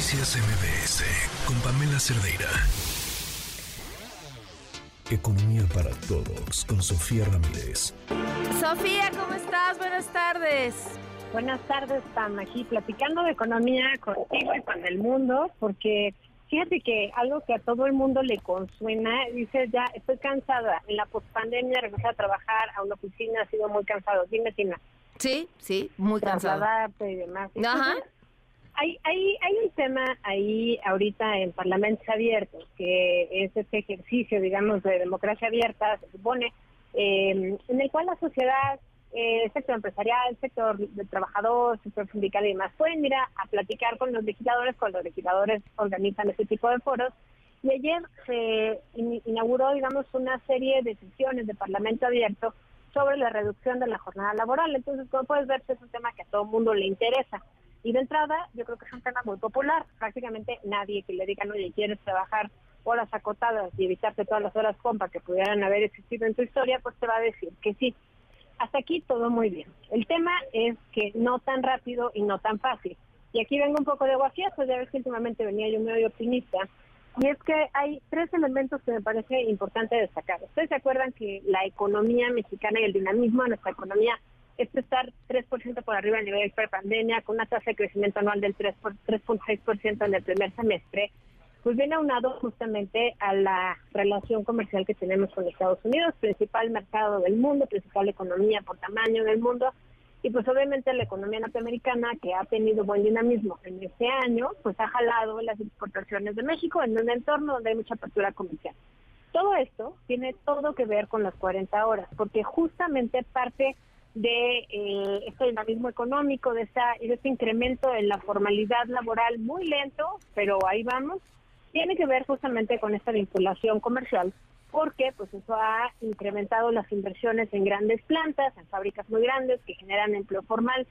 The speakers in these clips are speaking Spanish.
Noticias MBS con Pamela Cerdeira. Economía para todos con Sofía Ramírez. Sofía, ¿cómo estás? Buenas tardes. Buenas tardes, Pam. Aquí platicando de economía contigo y con el mundo, porque fíjate que algo que a todo el mundo le consuena, dice ya, estoy cansada. En la pospandemia regresé a trabajar a una oficina, ha sido muy cansado. Dime, Tina. Sí, sí, muy cansado. y demás. Ajá hay, hay, hay un tema ahí ahorita en Parlamentos Abiertos, que es este ejercicio, digamos, de democracia abierta, se supone, eh, en el cual la sociedad, eh, el sector empresarial, el sector de trabajador, el sector sindical y demás, pueden ir a, platicar con los legisladores, cuando los legisladores organizan este tipo de foros. Y ayer se inauguró, digamos, una serie de sesiones de Parlamento Abierto sobre la reducción de la jornada laboral. Entonces, como puedes ver, es un tema que a todo el mundo le interesa. Y de entrada, yo creo que es un tema muy popular. Prácticamente nadie que le diga, oye, quieres trabajar horas acotadas y evitarte todas las horas compa que pudieran haber existido en tu historia, pues te va a decir que sí. Hasta aquí todo muy bien. El tema es que no tan rápido y no tan fácil. Y aquí vengo un poco de guafiazo, ya ves que últimamente venía yo medio optimista. Y es que hay tres elementos que me parece importante destacar. Ustedes se acuerdan que la economía mexicana y el dinamismo de nuestra economía es estar 3% por arriba del nivel de pre-pandemia, con una tasa de crecimiento anual del 3.6% en el primer semestre, pues viene aunado justamente a la relación comercial que tenemos con Estados Unidos, principal mercado del mundo, principal economía por tamaño del mundo, y pues obviamente la economía norteamericana, que ha tenido buen dinamismo en este año, pues ha jalado las exportaciones de México en un entorno donde hay mucha apertura comercial. Todo esto tiene todo que ver con las 40 horas, porque justamente parte de eh, este dinamismo económico, de, de este incremento en la formalidad laboral muy lento, pero ahí vamos, tiene que ver justamente con esta vinculación comercial, porque pues eso ha incrementado las inversiones en grandes plantas, en fábricas muy grandes que generan empleo formal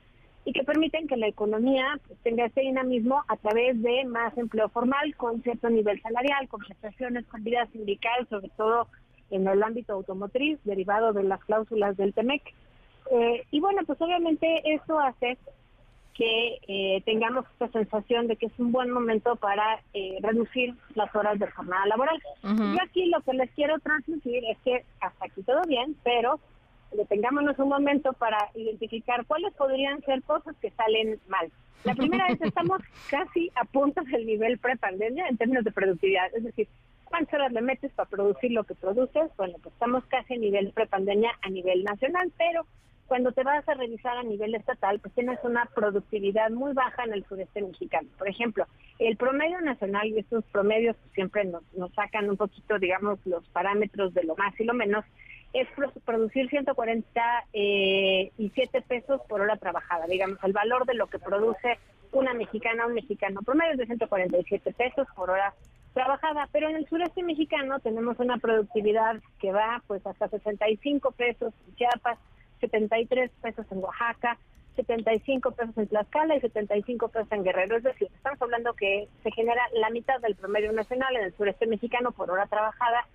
y que permiten que la economía pues, tenga este dinamismo a través de más empleo formal con cierto nivel salarial, con prestaciones, con vida sindical, sobre todo en el ámbito automotriz, derivado de las cláusulas del TEMEC. Eh, y bueno, pues obviamente eso hace que eh, tengamos esta sensación de que es un buen momento para eh, reducir las horas de jornada laboral. Yo aquí lo que les quiero transmitir es que hasta aquí todo bien, pero detengámonos un momento para identificar cuáles podrían ser cosas que salen mal. La primera es estamos casi a punto del nivel pre-pandemia en términos de productividad, es decir, ¿cuántas horas le metes para producir lo que produces? Bueno, pues estamos casi a nivel pre-pandemia a nivel nacional, pero cuando te vas a revisar a nivel estatal, pues tienes una productividad muy baja en el sureste mexicano. Por ejemplo, el promedio nacional, y estos promedios siempre nos, sacan un poquito, digamos, los parámetros de lo más y lo menos, es producir 147 eh, pesos por hora trabajada, digamos, el valor de lo que produce una mexicana un mexicano promedio es de 147 pesos por hora trabajada, pero en el sureste mexicano tenemos una productividad que va pues hasta 65 pesos Chiapas, 73 pesos en Oaxaca, 75 pesos en Tlaxcala y 75 pesos en Guerrero. Es decir, estamos hablando que se genera la mitad del promedio nacional en el sureste mexicano por hora trabajada.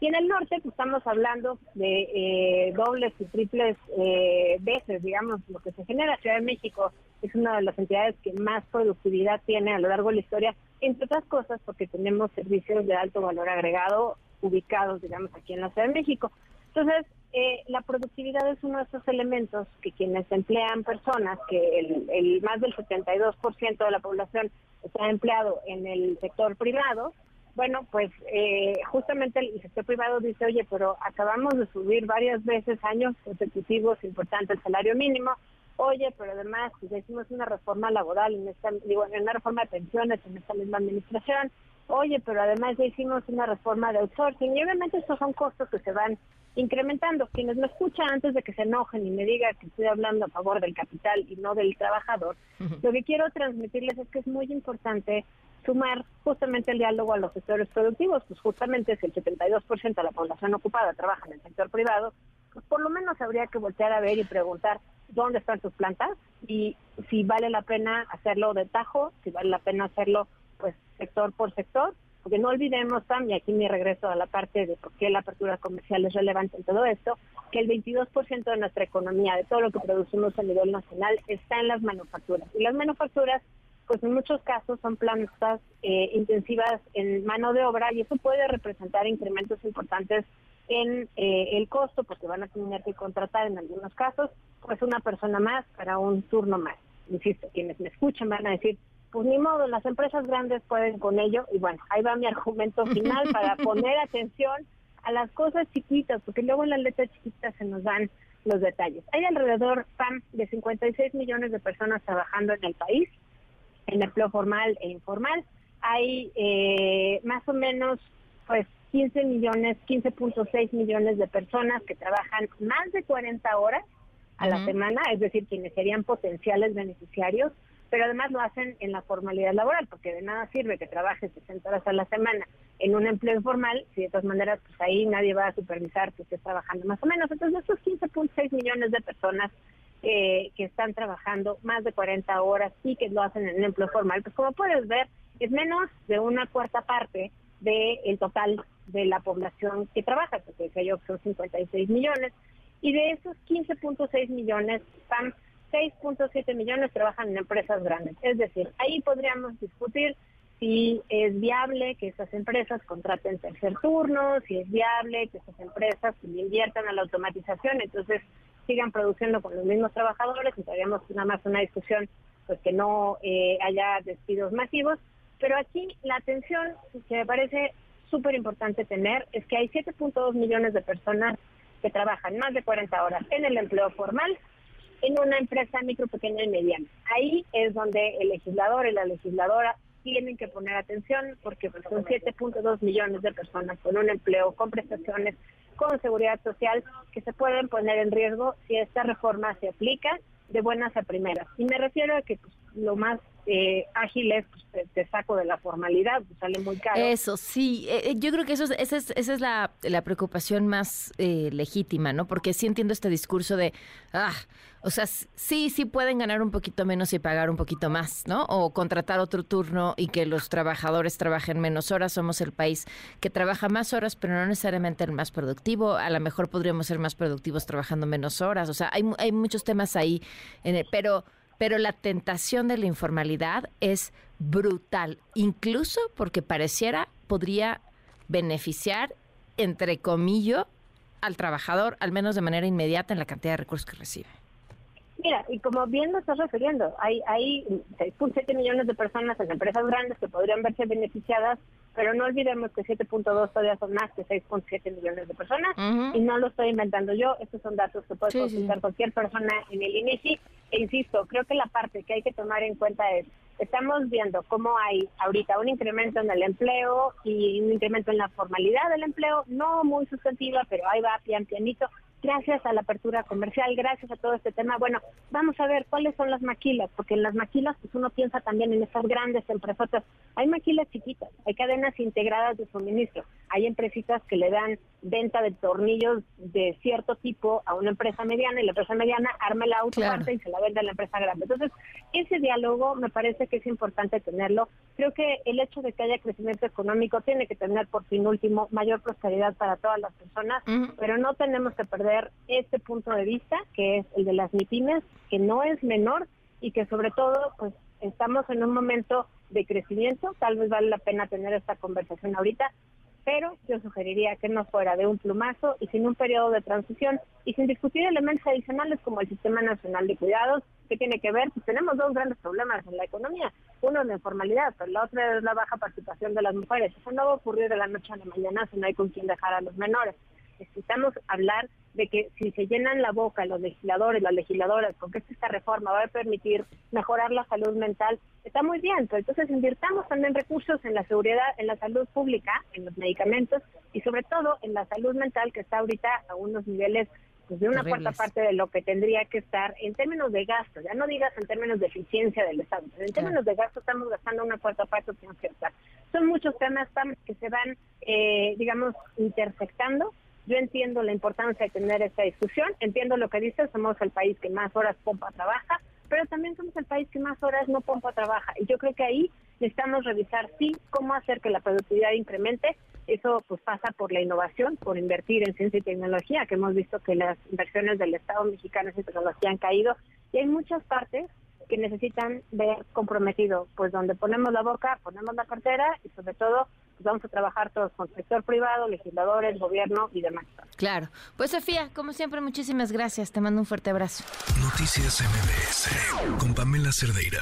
Y en el norte, pues estamos hablando de eh, dobles y triples eh, veces, digamos, lo que se genera. Ciudad de México es una de las entidades que más productividad tiene a lo largo de la historia, entre otras cosas porque tenemos servicios de alto valor agregado ubicados, digamos, aquí en la Ciudad de México. Entonces, eh, la productividad es uno de esos elementos que quienes emplean personas, que el, más del 72% de la población está empleado en el sector privado, bueno, pues eh, justamente el sector privado dice, oye, pero acabamos de subir varias veces, años consecutivos, importante el salario mínimo, oye, pero además pues, hicimos una reforma laboral, en esta, digo, en una reforma de pensiones en esta misma administración, oye, pero además ya hicimos una reforma de outsourcing, y obviamente estos son costos que se van incrementando. Quienes me escuchan antes de que se enojen y me digan que estoy hablando a favor del capital y no del trabajador, lo que quiero transmitirles es que es muy importante sumar justamente el diálogo a los sectores productivos, pues justamente si el 72% de la población ocupada trabaja en el sector privado, pues por lo menos habría que voltear a ver y preguntar dónde están sus plantas y si vale la pena hacerlo de tajo, si vale la pena hacerlo pues sector por sector porque no olvidemos, Sam, y aquí me regreso a la parte de por qué la apertura comercial es relevante en todo esto, que el 22% de nuestra economía, de todo lo que producimos a nivel nacional, está en las manufacturas. Y las manufacturas pues en muchos casos son plantas eh, intensivas en mano de obra y eso puede representar incrementos importantes en eh, el costo porque van a tener que contratar en algunos casos pues una persona más para un turno más. Insisto, quienes me escuchan van a decir, pues ni modo, las empresas grandes pueden con ello y bueno, ahí va mi argumento final para poner atención a las cosas chiquitas, porque luego en las letras chiquitas se nos dan los detalles. Hay alrededor, PAM, de 56 millones de personas trabajando en el país, en empleo formal e informal. Hay eh, más o menos, pues, 15 millones, 15.6 millones de personas que trabajan más de 40 horas a la semana, es decir, quienes serían potenciales beneficiarios, pero además lo hacen en la formalidad laboral, porque de nada sirve que trabajes 60 horas a la semana en un empleo informal, si de todas maneras, pues ahí nadie va a supervisar que estés trabajando más o menos. Entonces, estos 15.6 millones de personas eh, que están trabajando más de 40 horas y que lo hacen en un empleo formal, pues como puedes ver, es menos de una cuarta parte del total de la población que trabaja, porque decía yo son 56 millones, y de esos 15.6 millones, 6.7 millones trabajan en empresas grandes. Es decir, ahí podríamos discutir si es viable que esas empresas contraten tercer turno, si es viable que esas empresas inviertan a la automatización, entonces sigan produciendo con los mismos trabajadores, estaríamos nada más una discusión pues que no eh, haya despidos masivos, pero aquí la atención que me parece súper importante tener es que hay 7.2 millones de personas que trabajan más de 40 horas en el empleo formal en una empresa micro, pequeña y mediana. Ahí es donde el legislador y la legisladora tienen que poner atención porque pues, son 7.2 millones de personas con un empleo, con prestaciones, con seguridad social que se pueden poner en riesgo si esta reforma se aplica de buenas a primeras. Y me refiero a que pues, lo más eh, ágiles, pues te, saco de la formalidad, pues sale muy caro. Eso, sí, eh, eh, yo creo que eso esa es, esa es la, la preocupación más eh, legítima, ¿no? Porque sí entiendo este discurso de, ah, o sea, sí, sí pueden ganar un poquito menos y pagar un poquito más, ¿no? O contratar otro turno y que los trabajadores trabajen menos horas. Somos el país que trabaja más horas, pero no necesariamente el más productivo. A lo mejor podríamos ser más productivos trabajando menos horas. O sea, hay, hay muchos temas ahí, en el, pero pero la tentación de la informalidad es brutal, incluso porque pareciera podría beneficiar, entre comillas, al trabajador, al menos de manera inmediata en la cantidad de recursos que recibe. Mira, y como bien lo estás refiriendo, hay, hay 6.7 millones de personas en empresas grandes que podrían verse beneficiadas, pero no olvidemos que 7.2 todavía son más que 6.7 millones de personas, y no lo estoy inventando yo, estos son datos que puede consultar cualquier persona en el INEGI, e insisto, creo que la parte que hay que tomar en cuenta es, estamos viendo cómo hay ahorita un incremento en el empleo y un incremento en la formalidad del empleo, no muy sustantiva, pero ahí va pian pianito, gracias a la apertura comercial, gracias a todo este tema. Bueno, vamos a ver cuáles son las maquilas, porque en las maquilas pues uno piensa también en estas grandes empresas. Hay maquilas chiquitas, hay cadenas integradas de suministro, hay empresitas que le dan venta de tornillos de cierto tipo a una empresa mediana y la empresa mediana arma la auto y se la vende a la empresa grande. Entonces, ese diálogo me parece que es importante tenerlo. Creo que el hecho de que haya crecimiento económico tiene que tener por fin último mayor prosperidad para todas las personas, pero no tenemos que perder este punto de vista, que es el de las MIPIMES, que no es menor y que sobre todo pues estamos en un momento de crecimiento, tal vez vale la pena tener esta conversación ahorita, pero yo sugeriría que no fuera de un plumazo y sin un periodo de transición y sin discutir elementos adicionales como el Sistema Nacional de Cuidados, que tiene que ver, pues tenemos dos grandes problemas en la economía. Uno es la informalidad, pero la otra es la baja participación de las mujeres. Eso no va a ocurrir de la noche a la mañana si no hay con quién dejar a los menores. Necesitamos hablar de que si se llenan la boca los legisladores, las legisladoras, con que esta reforma va a permitir mejorar la salud mental, está muy bien, pero entonces invirtamos también recursos en la seguridad, en la salud pública, en los medicamentos y sobre todo en la salud mental que está ahorita a unos niveles pues, de una cuarta parte de lo que tendría que estar en términos de gasto, ya no digas en términos de eficiencia del Estado, en términos de gasto estamos gastando una cuarta parte que estar. Son muchos temas que se van, eh, digamos, intersectando yo entiendo la importancia de tener esta discusión, entiendo lo que dices, somos el país que más horas pompa trabaja, pero también somos el país que más horas no pompa trabaja. Y yo creo que ahí necesitamos revisar, sí, cómo hacer que la productividad incremente. Eso pues pasa por la innovación, por invertir en ciencia y tecnología, que hemos visto que las inversiones del Estado mexicano en tecnología han caído. Y hay muchas partes que necesitan ver comprometido, pues donde ponemos la boca, ponemos la cartera y sobre todo pues vamos a trabajar todos con sector privado, legisladores, gobierno y demás. Claro. Pues Sofía, como siempre, muchísimas gracias. Te mando un fuerte abrazo. Noticias MBS con Pamela Cerdeira.